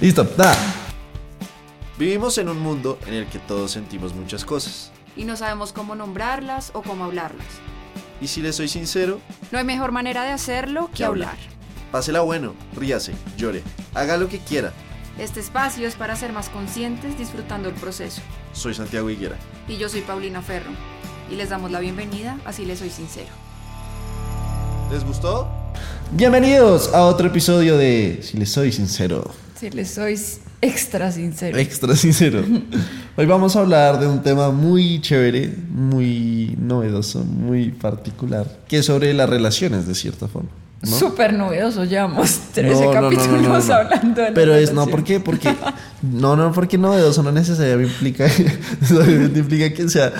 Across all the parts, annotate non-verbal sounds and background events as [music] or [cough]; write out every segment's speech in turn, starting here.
Listo, nada. Vivimos en un mundo en el que todos sentimos muchas cosas. y no sabemos cómo nombrarlas o cómo hablarlas. Y si le soy sincero, No hay mejor manera de hacerlo que Que hablar. hablar. pásela bueno, ríase, llore, haga lo que quiera. Este espacio es para ser más conscientes disfrutando el proceso. Soy Santiago Higuera. Y yo soy Paulina Ferro. Y les damos la bienvenida, así les soy sincero. ¿Les gustó? Bienvenidos a otro episodio de Si les soy sincero. Si les soy extra sincero. Extra sincero. [laughs] Hoy vamos a hablar de un tema muy chévere, muy novedoso, muy particular, que es sobre las relaciones de cierta forma. ¿no? Súper novedoso, llevamos 13 No, capítulos no, hablando de Pero es no. ¿por qué? Porque [laughs] no, no, porque novedoso no necesariamente implica, [laughs] necesariamente implica que sea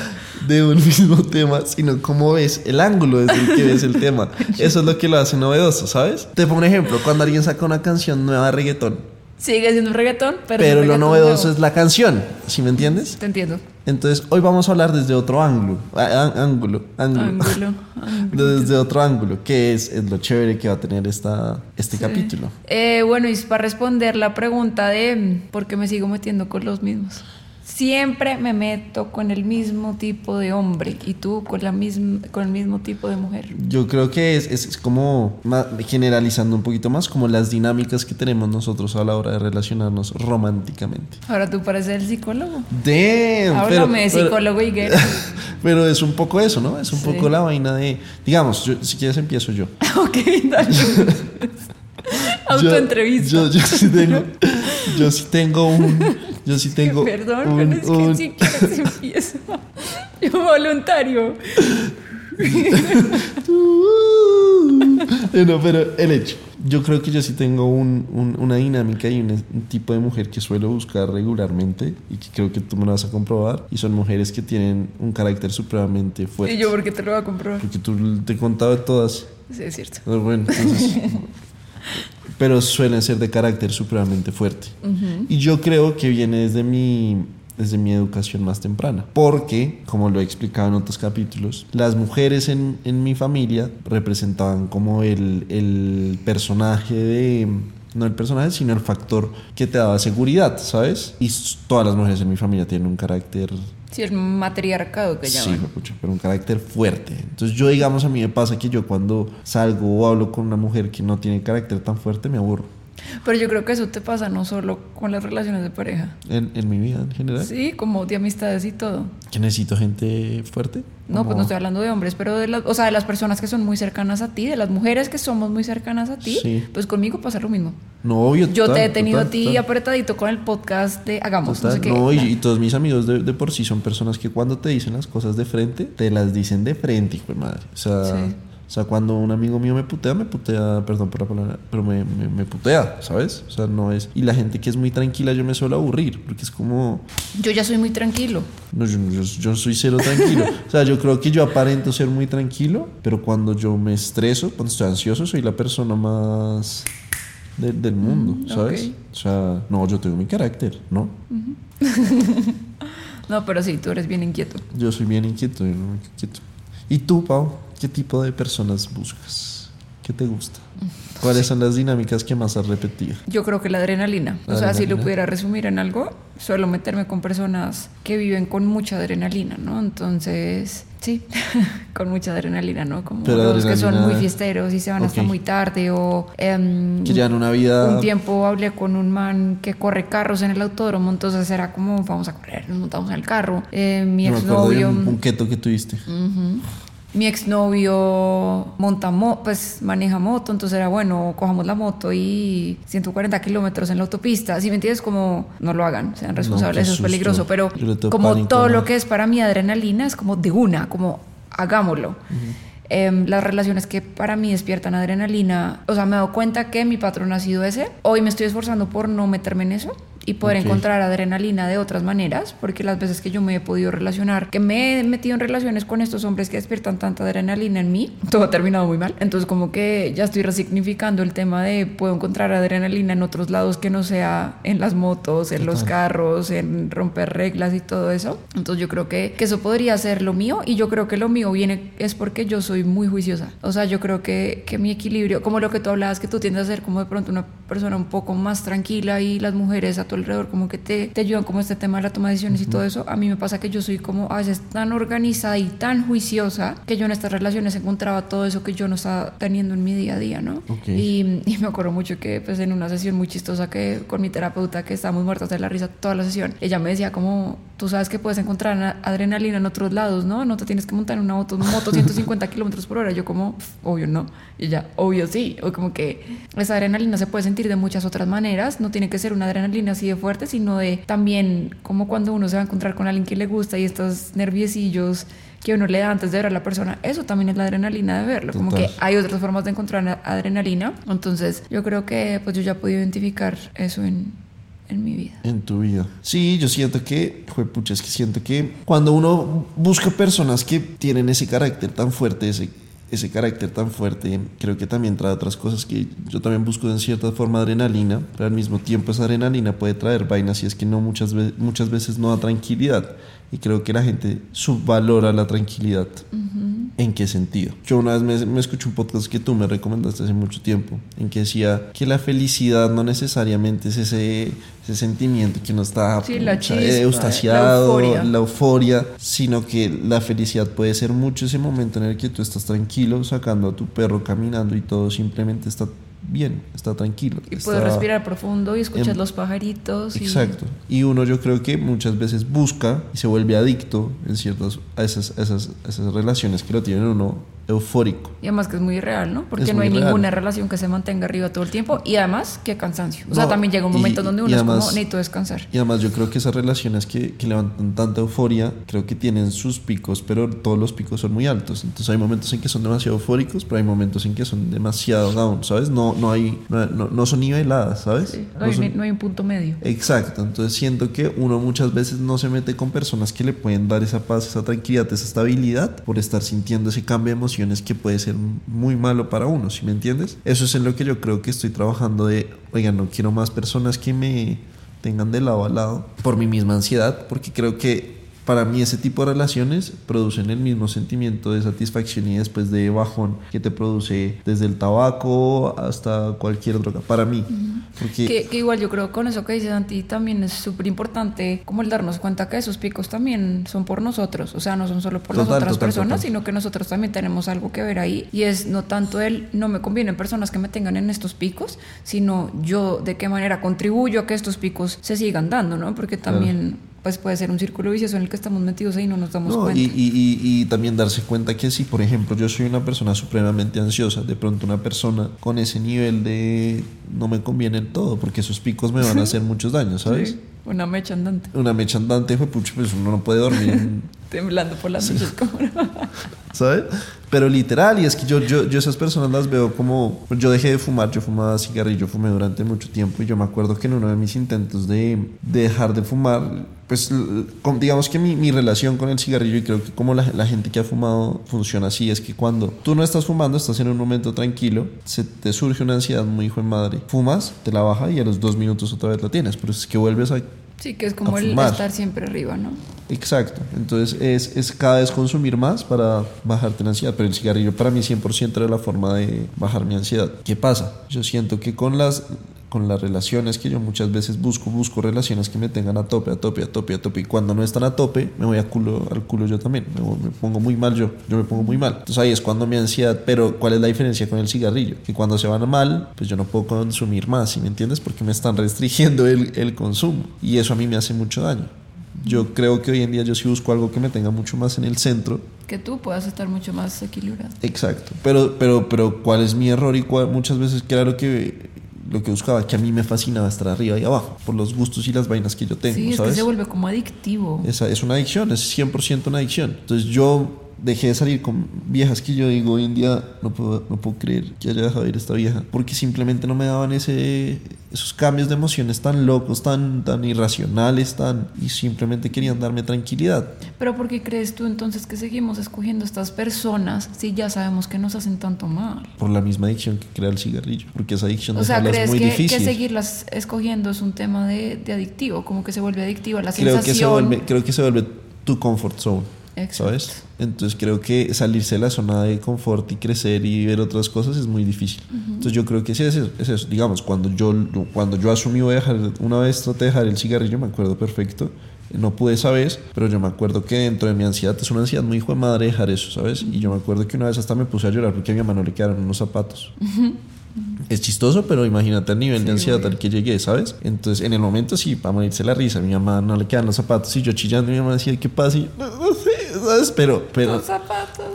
de un mismo tema, sino cómo ves el ángulo desde el que ves el tema. Eso es lo que lo hace novedoso, ¿sabes? Te pongo un ejemplo, cuando alguien saca una canción nueva de reggaetón, Sigue siendo un reggaetón, pero, pero, lo novedoso nuevo. es la canción, ¿sí me entiendes? Te entiendo. Entonces, hoy vamos a hablar desde otro ángulo, ángulo, ángulo. [laughs] Desde otro ángulo, que es, es lo chévere que va a tener esta, este capítulo. Eh, bueno, y para responder la pregunta de mm, por qué me sigo metiendo con los mismos. Siempre me meto con el mismo tipo de hombre y tú con, la misma, con el mismo tipo de mujer. Yo creo que es, es, es como generalizando un poquito más, como las dinámicas que tenemos nosotros a la hora de relacionarnos románticamente. Ahora tú pareces el psicólogo. Damn, Háblame de psicólogo y gay. [laughs] Pero es un poco eso, ¿no? Es un Sí. poco la vaina de, digamos, yo- si quieres empiezo yo. [laughs] ok, dale. [laughs] [laughs] Autoentrevista. Yo, yo, yo sí tengo, [laughs] yo sí tengo un, yo sí tengo Perdón, un- pero es que un- ni siquiera se empieza. Yo voluntario. [laughs] Eh, no, pero el hecho. Yo creo que yo sí tengo un- un- una dinámica y un, un tipo de mujer que suelo buscar regularmente y que creo que tú me lo vas a comprobar. Y son mujeres que tienen un carácter supremamente fuerte. ¿Y yo por qué te lo voy a comprobar? Porque tú te he contado de todas. Sí, es cierto. Pero Bueno, entonces, pero suelen ser de carácter supremamente fuerte. Y yo creo que viene desde mi, desde mi educación más temprana. Porque, como lo he explicado en otros capítulos, las mujeres en, en mi familia representaban como el, el personaje de... No el personaje, sino el factor que te daba seguridad, ¿sabes? Y todas las mujeres en mi familia tienen un carácter Sí, el matriarcado que Sí, llaman. pucha, pero un carácter fuerte. Entonces yo, digamos, a mí me pasa que yo cuando salgo o hablo con una mujer que no tiene carácter tan fuerte, me aburro. Pero yo creo que eso te pasa no solo con las relaciones de pareja. En, en mi vida en general. Sí, como de amistades y todo. Que necesito gente fuerte. No, pues no estoy hablando de hombres, pero de las, o sea, de las personas que son muy cercanas a ti, de las mujeres que somos muy cercanas a ti, Sí. pues conmigo pasa lo mismo. No, obvio. Yo total, te he tenido total, a ti total, apretadito con el podcast de Hagamos, no sé qué. No, y, y todos mis amigos de, de por sí son personas que cuando te dicen las cosas de frente, te las dicen de frente, hijo de madre. O sea, Sí. O sea, cuando un amigo mío me putea, me putea, perdón por la palabra, pero me, me, me putea, ¿sabes? O sea, no es... Y la gente que es muy tranquila, yo me suelo aburrir, porque es como... Yo ya soy muy tranquilo. No, yo, yo, yo soy cero tranquilo. [laughs] O sea, yo creo que yo aparento ser muy tranquilo, pero cuando yo me estreso, cuando estoy ansioso, soy la persona más de- del mundo, Mm, ¿sabes? ok. O sea, no, yo tengo mi carácter, ¿no? [laughs] No, pero sí, tú eres bien inquieto. Yo soy bien inquieto, yo muy inquieto. ¿Y tú, Pau? ¿Qué tipo de personas buscas? ¿Qué te gusta? [laughs] ¿Cuáles son las dinámicas que más has repetido? Yo creo que la adrenalina. La o sea, si lo pudiera resumir en algo, suelo meterme con personas que viven con mucha adrenalina, ¿no? Entonces, sí, [laughs] con mucha adrenalina, ¿no? Como Pero los que son muy fiesteros y se van hasta muy tarde o... em, Que llevan una vida... Un tiempo hablé con un man que corre carros en el autódromo, entonces era como, vamos a correr, nos montamos en el carro. Eh, mi exnovio... un, un keto que tuviste. Ujú. Mi exnovio monta mo- pues maneja moto, entonces era bueno, cojamos la moto y 140 kilómetros en la autopista. Si me entiendes, como no lo hagan, sean responsables, eso es peligroso. Pero como pánico, todo ¿no? lo que es para mí adrenalina es como de una, como hagámoslo. Em, las relaciones que para mí despiertan adrenalina, o sea, me he dado cuenta que mi patrón ha sido ese. Hoy me estoy esforzando por no meterme en eso y poder Ok. encontrar adrenalina de otras maneras, porque las veces que yo me he podido relacionar, que me he metido en relaciones con estos hombres que despiertan tanta adrenalina en mí, [laughs] todo ha terminado muy mal. Entonces como que ya estoy resignificando el tema de puedo encontrar adrenalina en otros lados que no sea en las motos, en los carros, en romper reglas y todo eso. Entonces yo creo que, que eso podría ser lo mío y yo creo que lo mío viene es porque yo soy muy juiciosa. O sea, yo creo que, que mi equilibrio, como lo que tú hablabas, que tú tiendes a ser como de pronto una persona un poco más tranquila y las mujeres a tu alrededor como que te, te ayudan como este tema de la toma de decisiones y todo eso. A mí me pasa que yo soy como a veces tan organizada y tan juiciosa que yo en estas relaciones encontraba todo eso que yo no estaba teniendo en mi día a día, ¿no? Ok. Y, y me acuerdo mucho que pues en una sesión muy chistosa que con mi terapeuta que estábamos muertas de la risa toda la sesión, ella me decía como, tú sabes que puedes encontrar na- adrenalina en otros lados, ¿no? No te tienes que montar en una moto, moto 150 [laughs] kilómetros por hora. Yo como, "Pf, obvio no. Y ella, obvio sí. O como que esa adrenalina se puede sentir de muchas otras maneras. No tiene que ser una adrenalina así de fuerte, sino de también como cuando uno se va a encontrar con alguien que le gusta y estos nerviecillos que uno le da antes de ver a la persona, eso también es la adrenalina de verlo. Como que Total. hay otras formas de encontrar na- adrenalina. Entonces, yo creo que pues yo ya he podido identificar eso en, en mi vida. En tu vida. Sí, yo siento que, pucha, es que siento que cuando uno busca personas que tienen ese carácter tan fuerte, ese, ese carácter tan fuerte, creo que también trae otras cosas que yo también busco en cierta forma adrenalina, pero al mismo tiempo esa adrenalina puede traer vainas y es que no muchas, muchas veces no da tranquilidad. Y creo que la gente subvalora la tranquilidad. ¿En qué sentido? Yo una vez me, me escuché un podcast que tú me recomendaste hace mucho tiempo, en que decía que la felicidad no necesariamente es ese, ese sentimiento que uno está Sí, la pucha, chispa, eustaciado, la euforia. la euforia, sino que la felicidad puede ser mucho ese momento en el que tú estás tranquilo sacando a tu perro caminando y todo simplemente está bien, está tranquilo. Y está- puedes respirar profundo y escuchas en- los pajaritos. y- Exacto. Y uno yo creo que muchas veces busca y se vuelve adicto en ciertas a esas, a esas, a esas relaciones que lo tienen uno eufórico. Y además que es muy real, ¿no? Porque Es no hay real. ninguna relación que se mantenga arriba todo el tiempo. Y además, qué cansancio. O sea, No, también llega un y- momento donde uno y es además- como, necesito descansar. Y además yo creo que esas relaciones que, que levantan tanta euforia, creo que tienen sus picos, pero todos los picos son muy altos. Entonces hay momentos en que son demasiado eufóricos, pero hay momentos en que son demasiado down, ¿sabes? No, no hay, no, no- son niveladas, ¿sabes? Sí, no, hay, son- no hay un punto medio. Exacto, entonces siento que uno muchas veces no se mete con personas que le pueden dar esa paz, esa tranquilidad, esa estabilidad por estar sintiendo ese cambio de que puede ser muy malo para uno, ¿sí me entiendes? Eso es en lo que yo creo que estoy trabajando de, oiga, no quiero más personas que me tengan de lado a lado por mi misma ansiedad, porque creo que para mí ese tipo de relaciones producen el mismo sentimiento de satisfacción y después de bajón que te produce desde el tabaco hasta cualquier droga, para mí. Porque Que, que igual yo creo con eso que dices Santi también es súper importante como el darnos cuenta que esos picos también son por nosotros, o sea, no son solo por las Total, otras total, personas, total. sino que nosotros también tenemos algo que ver ahí y es no tanto el no me convienen personas que me tengan en estos picos, sino yo de qué manera contribuyo a que estos picos se sigan dando, ¿no? Porque también pues puede ser un círculo vicioso en el que estamos metidos ahí y no nos damos No, cuenta. y, y- y- también darse cuenta que si, por ejemplo, yo soy una persona supremamente ansiosa, de pronto una persona con ese nivel de no me conviene el todo, porque esos picos me van a [laughs] hacer muchos daños, ¿sabes? Sí, una mecha andante, Una mecha andante, pues uno no puede dormir, [laughs] temblando por las noches como [laughs] ¿sabes? Pero literal, y es que yo, yo, yo esas personas las veo como. Yo dejé de fumar, yo fumaba cigarrillo, fumé durante mucho tiempo, y yo me acuerdo que en uno de mis intentos de, de dejar de fumar, pues digamos que mi, mi relación con el cigarrillo, y creo que como la, la gente que ha fumado funciona así, es que cuando tú no estás fumando, estás en un momento tranquilo, se te surge una ansiedad muy hijo de madre, fumas, te la baja y a los dos minutos otra vez la tienes, pero es que vuelves a Sí, que es como el fumar. estar siempre arriba, ¿no? Exacto, entonces es, es cada vez consumir más para bajarte la ansiedad, pero el cigarrillo para mí 100% era la forma de bajar mi ansiedad. ¿Qué pasa? Yo siento que con las, con las relaciones que yo muchas veces busco, busco relaciones que me tengan a tope, a tope, a tope, a tope, y cuando no están a tope, me voy a culo, al culo yo también, me, pongo muy mal yo, yo me pongo muy mal. Entonces ahí es cuando mi ansiedad, pero ¿cuál es la diferencia con el cigarrillo? Que cuando se van mal, pues yo no puedo consumir más, ¿sí me entiendes? Porque me están restringiendo el, el consumo, y eso a mí me hace mucho daño. Yo creo que hoy en día yo sí busco algo que me tenga mucho más en el centro. Que tú puedas estar mucho más equilibrado. Exacto. Pero, pero, pero, ¿cuál es mi error? Y cuál- muchas veces, lo que, lo que buscaba, que a mí me fascinaba estar arriba y abajo, por los gustos y las vainas que yo tengo, sí, es ¿sabes? que se vuelve como adictivo. Esa es una adicción, es 100% una adicción. Entonces yo dejé de salir con viejas que yo digo hoy en día no puedo, no puedo creer que haya dejado de ir esta vieja, porque simplemente no me daban ese, esos cambios de emociones tan locos, tan, tan irracionales, tan, y simplemente querían darme tranquilidad. Pero ¿por qué crees tú entonces que seguimos escogiendo estas personas si ya sabemos que nos hacen tanto mal? Por la misma adicción que crea el cigarrillo, porque esa adicción O sea, ¿crees es muy que, difícil. que seguirlas escogiendo es un tema de, de adictivo? Como que se vuelve adictiva la creo que, se sensación. vuelve, creo que se vuelve tu comfort zone. Exacto. ¿Sabes? Entonces creo que salirse de la zona de confort y crecer y ver otras cosas es muy difícil. Entonces yo creo que sí es eso, es eso. Digamos, cuando yo, cuando yo asumí voy a dejar, una vez traté de dejar el cigarrillo, me acuerdo perfecto. No pude esa vez, pero yo me acuerdo que dentro de mi ansiedad es una ansiedad muy hijo de madre dejar eso, ¿sabes? Y yo me acuerdo que una vez hasta me puse a llorar porque a mi mamá no le quedaron unos zapatos. Es chistoso, pero imagínate el nivel de ansiedad al que llegué, ¿sabes? Entonces, en el momento sí, para morirse la risa, mi mamá no le quedan los zapatos y yo chillando, mi mamá decía, ¿qué pasa? Y yo, [laughs] no, no sé, ¿sabes? Pero, pero, Los zapatos.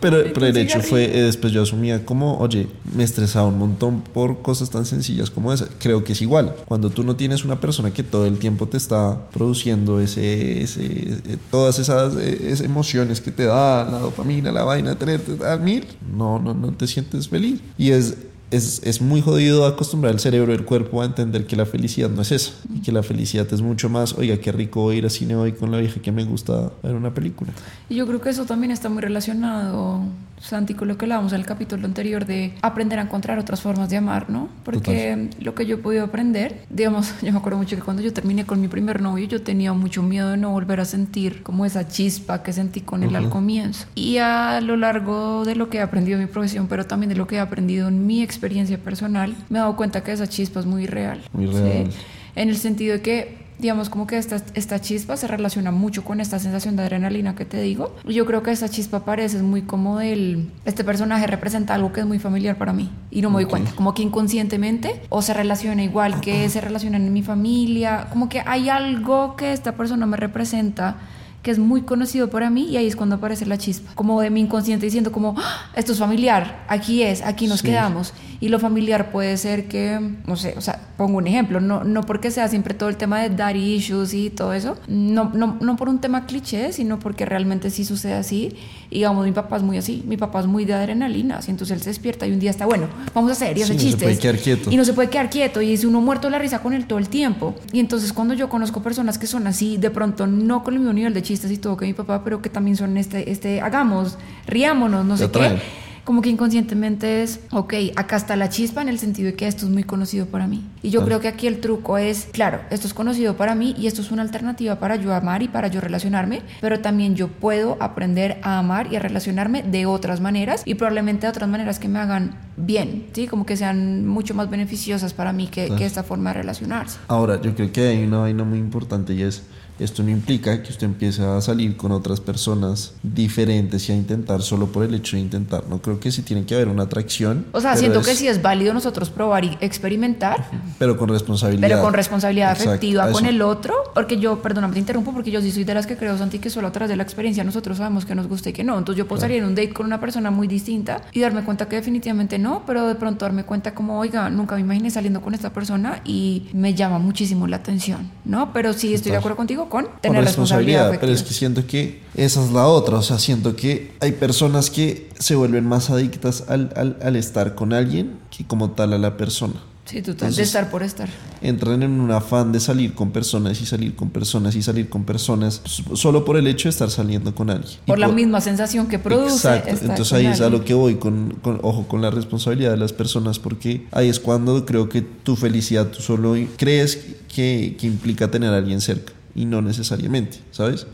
pero, pero el hecho fue, eh, después yo asumía como, oye, me estresaba un montón por cosas tan sencillas como esa. Creo que es igual. Cuando tú no tienes una persona que todo el tiempo te está produciendo ese, ese, eh, todas esas, eh, esas emociones que te da la dopamina, la vaina, tenerte a mil, no, no, no te sientes feliz. Y es, es, es muy jodido acostumbrar el cerebro y el cuerpo a entender que la felicidad no es eso. Y que la felicidad es mucho más, oiga, qué rico ir al cine hoy con la vieja que me gusta ver una película. Y yo creo que eso también está muy relacionado, Santi, con lo que hablábamos en el capítulo anterior de aprender a encontrar otras formas de amar, ¿no? Porque lo que yo he podido aprender, digamos, [laughs] yo me acuerdo mucho que cuando yo terminé con mi primer novio, yo tenía mucho miedo de no volver a sentir como esa chispa que sentí con él al comienzo. Y a lo largo de lo que he aprendido en mi profesión, pero también de lo que he aprendido en mi experiencia personal, me he dado cuenta que esa chispa es muy real. Muy ¿sí? real. En el sentido de que digamos como que esta, esta chispa se relaciona mucho con esta sensación de adrenalina que te digo. Yo creo que esta chispa parece muy como del... Este personaje representa algo que es muy familiar para mí y no me doy Ok. cuenta. Como que inconscientemente o se relaciona igual que se relaciona en mi familia. Como que hay algo que esta persona me representa que es muy conocido para mí y ahí es cuando aparece la chispa, como de mi inconsciente diciendo como, "Ah, esto es familiar, aquí es, aquí nos Sí. quedamos. Y lo familiar puede ser que, no sé, o sea, pongo un ejemplo, no, no porque sea siempre todo el tema de daddy issues y todo eso, no, no, no por un tema cliché, sino porque realmente sí sucede así. Y digamos, mi papá es muy así, mi papá es muy de adrenalina, así entonces él se despierta y un día está, bueno, vamos a hacer y hace Sí, no se chistes. puede quedar quieto. Y no se puede quedar quieto y es uno muerto de la risa con él todo el tiempo. Y entonces cuando yo conozco personas que son así, de pronto no con el mismo nivel de chistes y todo que mi papá, pero que también son este, este, hagamos, riámonos, no sé qué. Como que inconscientemente es, ok, acá está la chispa en el sentido de que esto es muy conocido para mí. Y yo Claro. creo que aquí el truco es, claro, esto es conocido para mí y esto es una alternativa para yo amar y para yo relacionarme, pero también yo puedo aprender a amar y a relacionarme de otras maneras y probablemente de otras maneras que me hagan bien, ¿sí? Como que sean mucho más beneficiosas para mí que, Claro. que esta forma de relacionarse. Ahora, yo creo que hay una vaina muy importante y es, esto no implica que usted empiece a salir con otras personas diferentes y a intentar solo por el hecho de intentar. No creo que sí tiene que haber una atracción. O sea, siento es- que sí es válido nosotros probar y experimentar, Pero con responsabilidad. pero con responsabilidad Exacto, afectiva con el otro, porque yo, perdóname, te interrumpo, porque yo sí soy de las que creo, Santi, que solo a través de la experiencia nosotros sabemos que nos gusta y que no. Entonces yo puedo salir en un date con una persona muy distinta y darme cuenta que definitivamente no, pero de pronto darme cuenta como, oiga, nunca me imaginé saliendo con esta persona y me llama muchísimo la atención, ¿no? Pero sí estoy de Total. acuerdo contigo con Con tener responsabilidad responsabilidad, afectiva. pero es que siento que esa es la otra, o sea, siento que hay personas que se vuelven más adictas al, al- al estar con alguien que como tal a la persona. Sí, total, de Entonces- estar por estar. Entran en un afán de salir con personas y salir con personas y salir con personas s- solo por el hecho de estar saliendo con alguien. Y Por la misma sensación que produce. Exacto, entonces con ahí es a alguien. lo que voy con, con- ojo con la responsabilidad de las personas porque ahí es cuando creo que tu felicidad tú solo crees que, que implica tener a alguien cerca y no necesariamente, ¿sabes?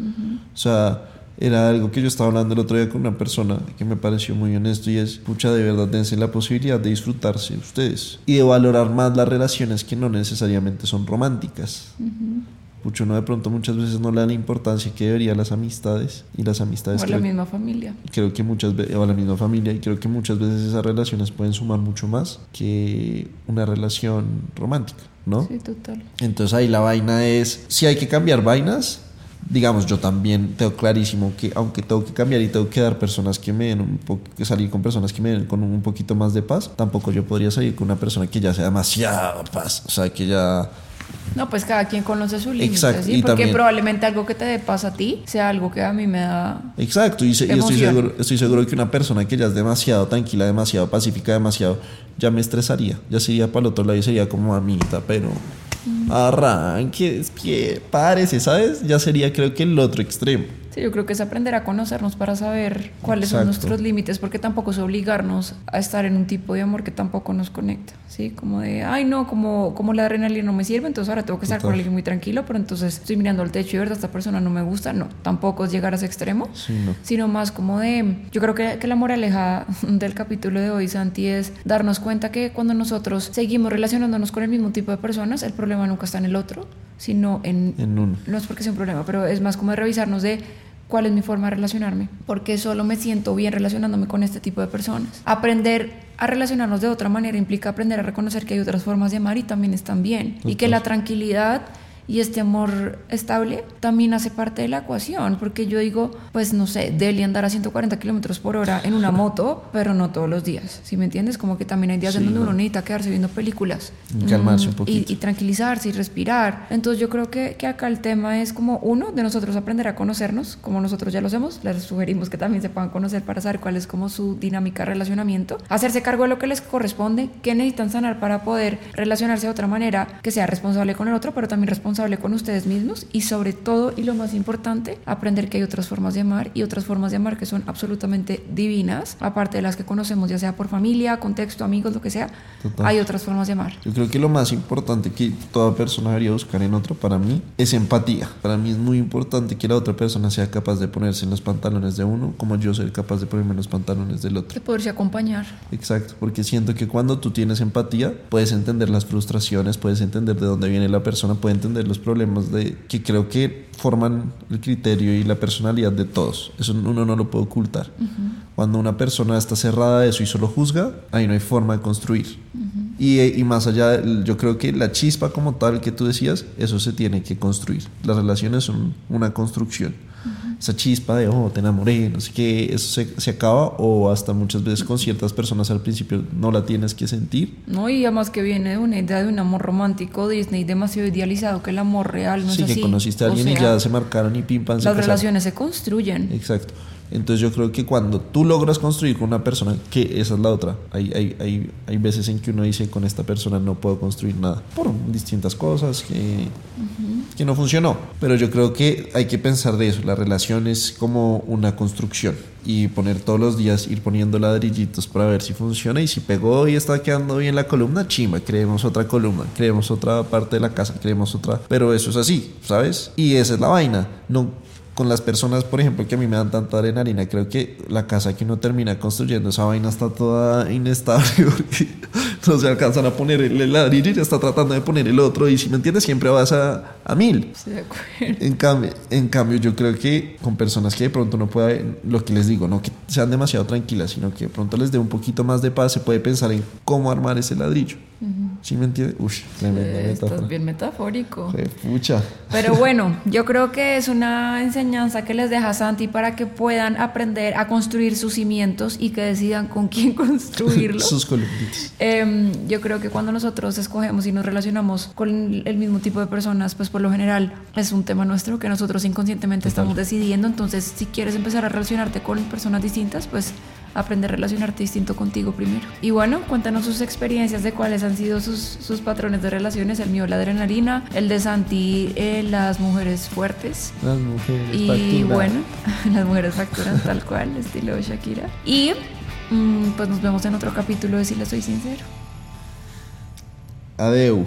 O sea, era algo que yo estaba hablando el otro día con una persona que me pareció muy honesto y es, pucha, de verdad dense la posibilidad de disfrutarse ustedes y de valorar más las relaciones que no necesariamente son románticas. Pucho, no de pronto muchas veces no le dan la importancia que debería a las amistades y las amistades O la misma familia. creo que muchas veces, o a la misma familia, y creo que muchas veces esas relaciones pueden sumar mucho más que una relación romántica, ¿no? Sí, total. Entonces ahí la vaina es, si hay que cambiar vainas, digamos, yo también tengo clarísimo que aunque tengo que cambiar y tengo que dar personas que me den un poco, salir con personas que me den con un poquito más de paz, tampoco yo podría salir con una persona que ya sea demasiada paz, o sea, que ya No, pues cada quien conoce su límite, Exacto, ¿sí? y Porque también- probablemente algo que te pasa a ti sea algo que a mí me da... Exacto, y, se- y estoy, seguro, estoy seguro que una persona que ya es demasiado tranquila, demasiado pacífica, demasiado, ya me estresaría. Ya sería para el otro lado y sería como amiguita, pero arranque, despie, párese, ¿sabes? Ya sería creo que el otro extremo. Sí, yo creo que es aprender a conocernos para saber cuáles Exacto. son nuestros límites, porque tampoco es obligarnos a estar en un tipo de amor que tampoco nos conecta, ¿sí? Como de, ay, no, como, como la adrenalina no me sirve, entonces ahora tengo que estar con alguien muy tranquilo, pero entonces estoy mirando al techo y verdad, esta persona no me gusta. No, tampoco es llegar a ese extremo, Sí, no. sino más como de, yo creo que, que la moraleja [laughs] del capítulo de hoy, Santi, es darnos cuenta que cuando nosotros seguimos relacionándonos con el mismo tipo de personas, el problema nunca está en el otro, sino en, En uno. no es porque sea un problema, pero es más como de revisarnos de cuál es mi forma de relacionarme, porque solo me siento bien relacionándome con este tipo de personas. Aprender a relacionarnos de otra manera implica aprender a reconocer que hay otras formas de amar y también están bien, y que la tranquilidad y este amor estable también hace parte de la ecuación, porque yo digo, pues no sé, Deli andar a 140 kilómetros por hora en una moto, [laughs] pero no todos los días, ¿sí me entiendes? Como que también hay días en Sí, donde no. uno necesita quedarse viendo películas. Y calmarse un Mm, poquito. Y, y tranquilizarse y respirar. Entonces yo creo que, que acá el tema es como uno, de nosotros aprender a conocernos, como nosotros ya lo hacemos, les sugerimos que también se puedan conocer para saber cuál es como su dinámica de relacionamiento, hacerse cargo de lo que les corresponde, que necesitan sanar para poder relacionarse de otra manera, que sea responsable con el otro, pero también responsable con ustedes mismos y sobre todo, y lo más importante, aprender que hay otras formas de amar y otras formas de amar que son absolutamente divinas, aparte de las que conocemos, ya sea por familia, contexto, amigos, lo que sea, Total. hay otras formas de amar. Yo creo que lo más importante que toda persona debería buscar en otra para mí es empatía. Para mí es muy importante que la otra persona sea capaz de ponerse en los pantalones de uno como yo soy capaz de ponerme en los pantalones del otro. De poderse acompañar. Exacto, porque siento que cuando tú tienes empatía puedes entender las frustraciones, puedes entender de dónde viene la persona, puedes entender los problemas de que creo que forman el criterio y la personalidad de todos. Eso uno no lo puede ocultar. Cuando una persona está cerrada a eso y solo juzga, ahí no hay forma de construir. y, y más allá, yo creo que la chispa como tal que tú decías, eso se tiene que construir. Las relaciones son una construcción. Esa chispa de, oh, te enamoré, no sé qué, eso se, se acaba o hasta muchas veces con ciertas personas al principio no la tienes que sentir. ¿no? Y además que viene de una idea de un amor romántico Disney demasiado idealizado, que el amor real no sí, es así. que conociste a O alguien y sea, ya se marcaron y pim, pam, Las relaciones se construyen. Exacto. Entonces yo creo que cuando tú logras construir con una persona, que esa es la otra, hay, hay, hay, hay veces en que uno dice con esta persona no puedo construir nada, por distintas cosas que, que no funcionó. Pero yo creo que hay que pensar de eso, la relación es como una construcción. Y poner todos los días, ir poniendo ladrillitos para ver si funciona. Y si pegó y está quedando bien la columna, chimba, creemos otra columna, creemos otra parte de la casa, creemos otra, pero eso es así, ¿sabes? Y esa es la vaina, no con las personas, por ejemplo, que a mí me dan tanta adrenalina, creo que la casa que uno termina construyendo, esa vaina está toda inestable [laughs] porque [laughs] no se alcanzan a poner el ladrillo y ya está tratando de poner el otro y si me entiendes siempre vas a, a mil. Estoy de acuerdo. En cambio, en cambio, yo creo que con personas que de pronto no pueda, lo que les digo, no que sean demasiado tranquilas, sino que de pronto les dé un poquito más de paz, se puede pensar en cómo armar ese ladrillo. ¿Sí me entiendes? Uy, tremenda Eh, metáfora. Estás bien metafórico. Joder, pucha. Pero bueno, [laughs] yo creo que es una enseñanza que les deja Santi para que puedan aprender a construir sus cimientos y que decidan con quién [laughs] construirlos. Sus columnitas. Em, yo creo que cuando nosotros escogemos y nos relacionamos con el mismo tipo de personas, pues por lo general es un tema nuestro que nosotros inconscientemente estamos decidiendo. Entonces, si quieres empezar a relacionarte con personas distintas, pues aprender a relacionarte distinto contigo primero. Y bueno, cuéntanos sus experiencias de cuáles han sido sus, sus patrones de relaciones. El mío, la adrenalina, el de Santi, eh, las mujeres fuertes. Las mujeres Y bueno, [laughs] las mujeres facturan tal cual, estilo Shakira. Y mm, pues nos vemos en otro capítulo de Si le soy sincero. Adeu.